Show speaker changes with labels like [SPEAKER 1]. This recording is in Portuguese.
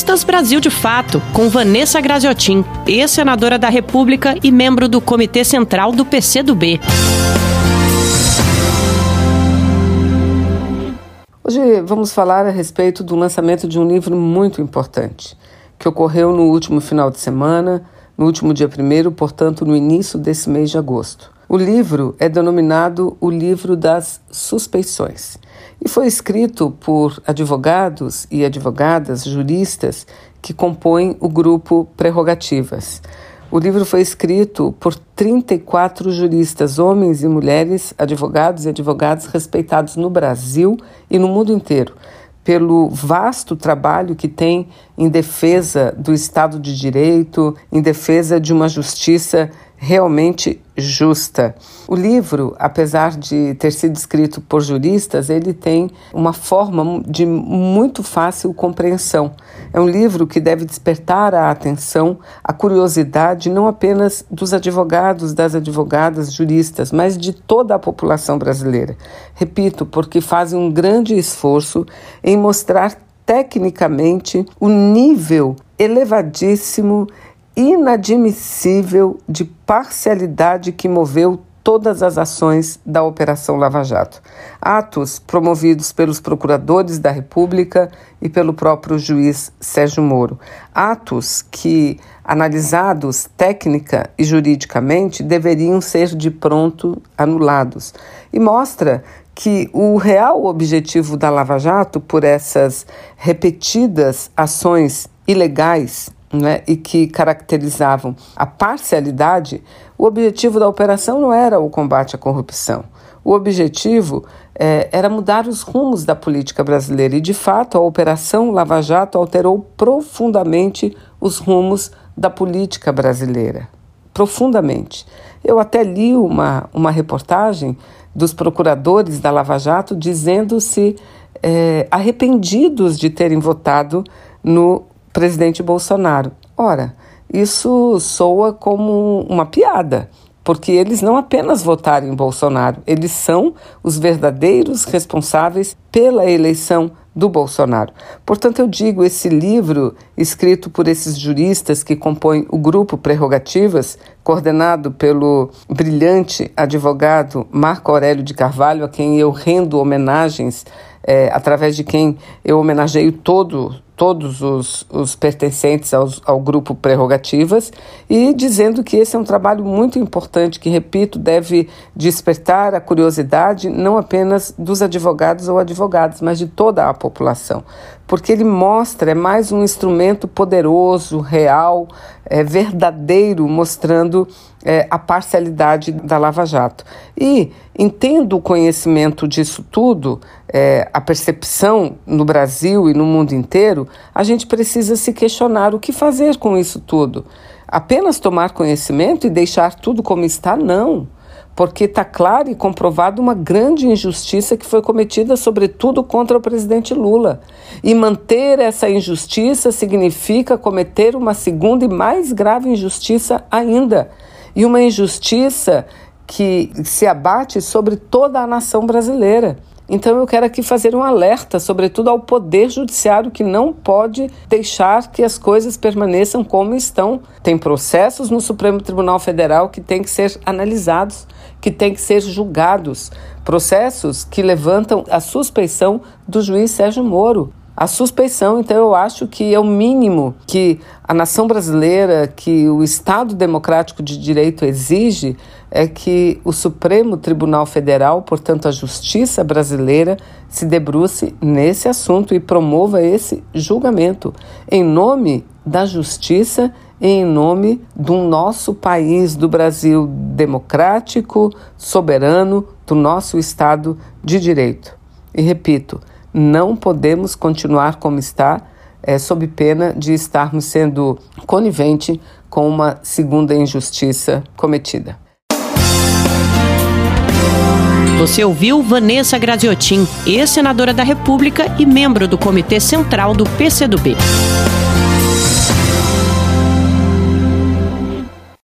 [SPEAKER 1] Juristas Brasil de Fato, com Vanessa Graziotin, ex-senadora da República e membro do Comitê Central do PCdoB.
[SPEAKER 2] Hoje vamos falar a respeito do lançamento de um livro muito importante, que ocorreu no último final de semana, no último dia primeiro, portanto, no início desse mês de agosto. O livro é denominado o Livro das Suspeições e foi escrito por advogados e advogadas, juristas que compõem o grupo Prerrogativas. O livro foi escrito por 34 juristas, homens e mulheres, advogados e advogadas respeitados no Brasil e no mundo inteiro, pelo vasto trabalho que tem em defesa do Estado de Direito, em defesa de uma justiça realmente justa. O livro, apesar de ter sido escrito por juristas, ele tem uma forma de muito fácil compreensão. É um livro que deve despertar a atenção, a curiosidade não apenas dos advogados, das advogadas, juristas, mas de toda a população brasileira. Repito, porque fazem um grande esforço em mostrar tecnicamente o nível elevadíssimo inadmissível de parcialidade que moveu todas as ações da Operação Lava Jato. Atos promovidos pelos procuradores da República e pelo próprio juiz Sérgio Moro. Atos que, analisados técnica e juridicamente, deveriam ser de pronto anulados. E mostra que o real objetivo da Lava Jato, por essas repetidas ações ilegais né, e que caracterizavam a parcialidade, o objetivo da operação não era o combate à corrupção. O objetivo é, era mudar os rumos da política brasileira e, de fato, a Operação Lava Jato alterou profundamente os rumos da política brasileira. Profundamente. Eu até li uma, uma reportagem dos procuradores da Lava Jato dizendo-se é, arrependidos de terem votado no presidente Bolsonaro. Ora, isso soa como uma piada, porque eles não apenas votaram em Bolsonaro, eles são os verdadeiros responsáveis pela eleição do Bolsonaro. Portanto, eu digo, esse livro, escrito por esses juristas que compõem o grupo Prerrogativas, coordenado pelo brilhante advogado Marco Aurélio de Carvalho, a quem eu rendo homenagens, é, através de quem eu homenageio todo todos os, os pertencentes aos, ao grupo Prerrogativas e dizendo que esse é um trabalho muito importante que, repito, deve despertar a curiosidade não apenas dos advogados ou advogadas, mas de toda a população, porque ele mostra, é mais um instrumento poderoso, real, é, verdadeiro, mostrando é, a parcialidade da Lava Jato. E, entendo o conhecimento disso tudo, é, a percepção no Brasil e no mundo inteiro, a gente precisa se questionar o que fazer com isso tudo. Apenas tomar conhecimento e deixar tudo como está? Não porque está claro e comprovado uma grande injustiça que foi cometida, sobretudo contra o presidente Lula. E manter essa injustiça significa cometer uma segunda e mais grave injustiça ainda. E uma injustiça que se abate sobre toda a nação brasileira. Então eu quero aqui fazer um alerta, sobretudo ao Poder Judiciário, que não pode deixar que as coisas permaneçam como estão. Tem processos no Supremo Tribunal Federal que têm que ser analisados, que têm que ser julgados. Processos que levantam a suspeição do juiz Sérgio Moro a suspeição. Então, eu acho que é o mínimo que a nação brasileira, que o Estado democrático de direito exige, é que o Supremo Tribunal Federal, portanto, a justiça brasileira, se debruce nesse assunto e promova esse julgamento em nome da justiça em nome do nosso país, do Brasil democrático, soberano, do nosso Estado de direito. E repito, não podemos continuar como está, é, sob pena de estarmos sendo conivente com uma segunda injustiça cometida.
[SPEAKER 1] Você ouviu Vanessa Graziotin, ex-senadora da República e membro do Comitê Central do PCdoB.